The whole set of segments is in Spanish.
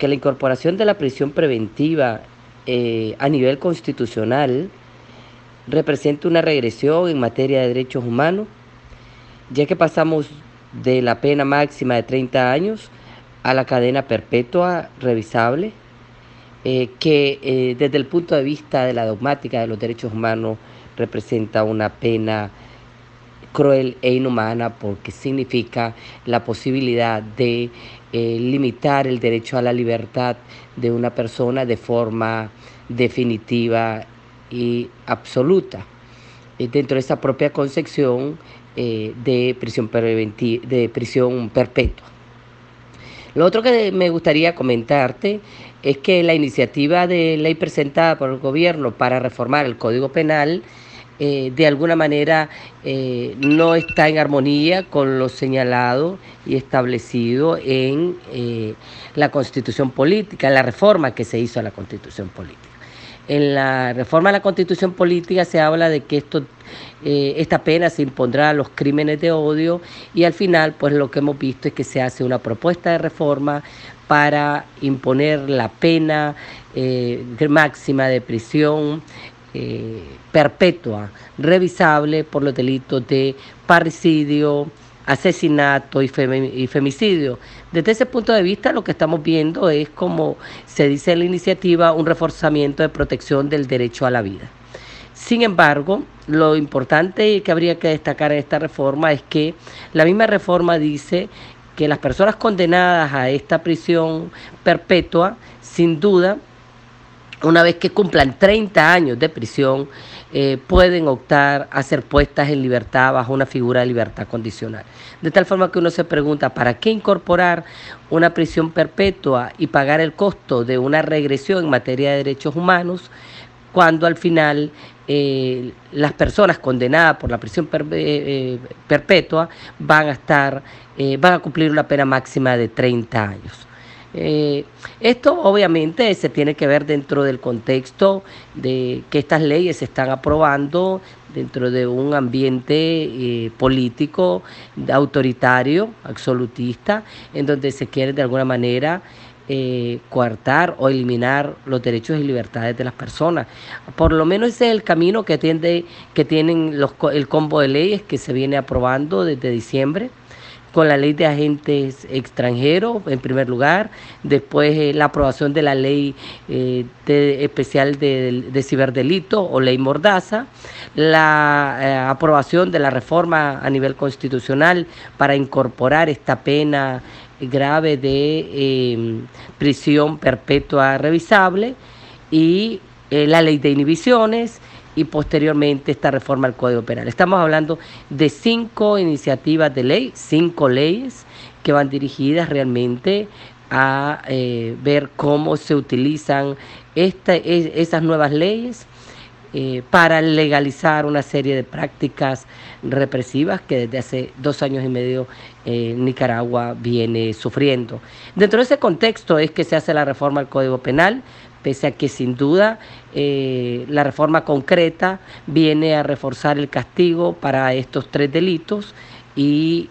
que la incorporación de la prisión preventiva eh, a nivel constitucional representa una regresión en materia de derechos humanos, ya que pasamos de la pena máxima de 30 años a la cadena perpetua revisable, eh, que eh, desde el punto de vista de la dogmática de los derechos humanos representa una pena cruel e inhumana porque significa la posibilidad de eh, limitar el derecho a la libertad de una persona de forma definitiva y absoluta dentro de esa propia concepción de prisión de prisión perpetua. Lo otro que me gustaría comentarte es que la iniciativa de ley presentada por el gobierno para reformar el Código Penal eh, de alguna manera eh, no está en armonía con lo señalado y establecido en eh, la constitución política, en la reforma que se hizo a la constitución política. En la reforma a la constitución política se habla de que esto, esta pena se impondrá a los crímenes de odio y al final pues lo que hemos visto es que se hace una propuesta de reforma para imponer la pena máxima de prisión eh, perpetua, revisable por los delitos de parricidio, asesinato y, femicidio. Desde ese punto de vista, lo que estamos viendo es, como se dice en la iniciativa, un reforzamiento de protección del derecho a la vida. Sin embargo, lo importante que habría que destacar en esta reforma es que la misma reforma dice que las personas condenadas a esta prisión perpetua, sin duda, una vez que cumplan 30 años de prisión, eh, pueden optar a ser puestas en libertad bajo una figura de libertad condicional. De tal forma que uno se pregunta, ¿para qué incorporar una prisión perpetua y pagar el costo de una regresión en materia de derechos humanos cuando al final eh, las personas condenadas por la prisión eh, perpetua van a estar, van a cumplir una pena máxima de 30 años? Eh, esto obviamente se tiene que ver dentro del contexto de que estas leyes se están aprobando dentro de un ambiente eh, político autoritario, absolutista, en donde se quiere de alguna manera eh, coartar o eliminar los derechos y libertades de las personas. Por lo menos ese es el camino que, tiende, que tienen los, el combo de leyes que se viene aprobando desde diciembre con la ley de agentes extranjeros, en primer lugar, después eh, la aprobación de la ley eh, especial de, ciberdelito o ley mordaza, la eh, aprobación de la reforma a nivel constitucional para incorporar esta pena grave de prisión perpetua revisable. Y la ley de inhibiciones y posteriormente esta reforma al Código Penal. Estamos hablando de cinco iniciativas de ley, cinco leyes que van dirigidas realmente a eh, ver cómo se utilizan esta, esas nuevas leyes eh, para legalizar una serie de prácticas represivas que desde hace dos años y medio eh, Nicaragua viene sufriendo. Dentro de ese contexto es que se hace la reforma al Código Penal, pese a que sin duda eh, la reforma concreta viene a reforzar el castigo para estos tres delitos y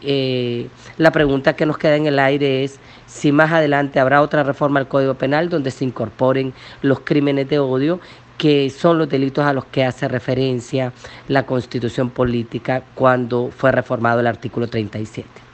la pregunta que nos queda en el aire es si más adelante habrá otra reforma al Código Penal donde se incorporen los crímenes de odio que son los delitos a los que hace referencia la constitución política cuando fue reformado el artículo 37.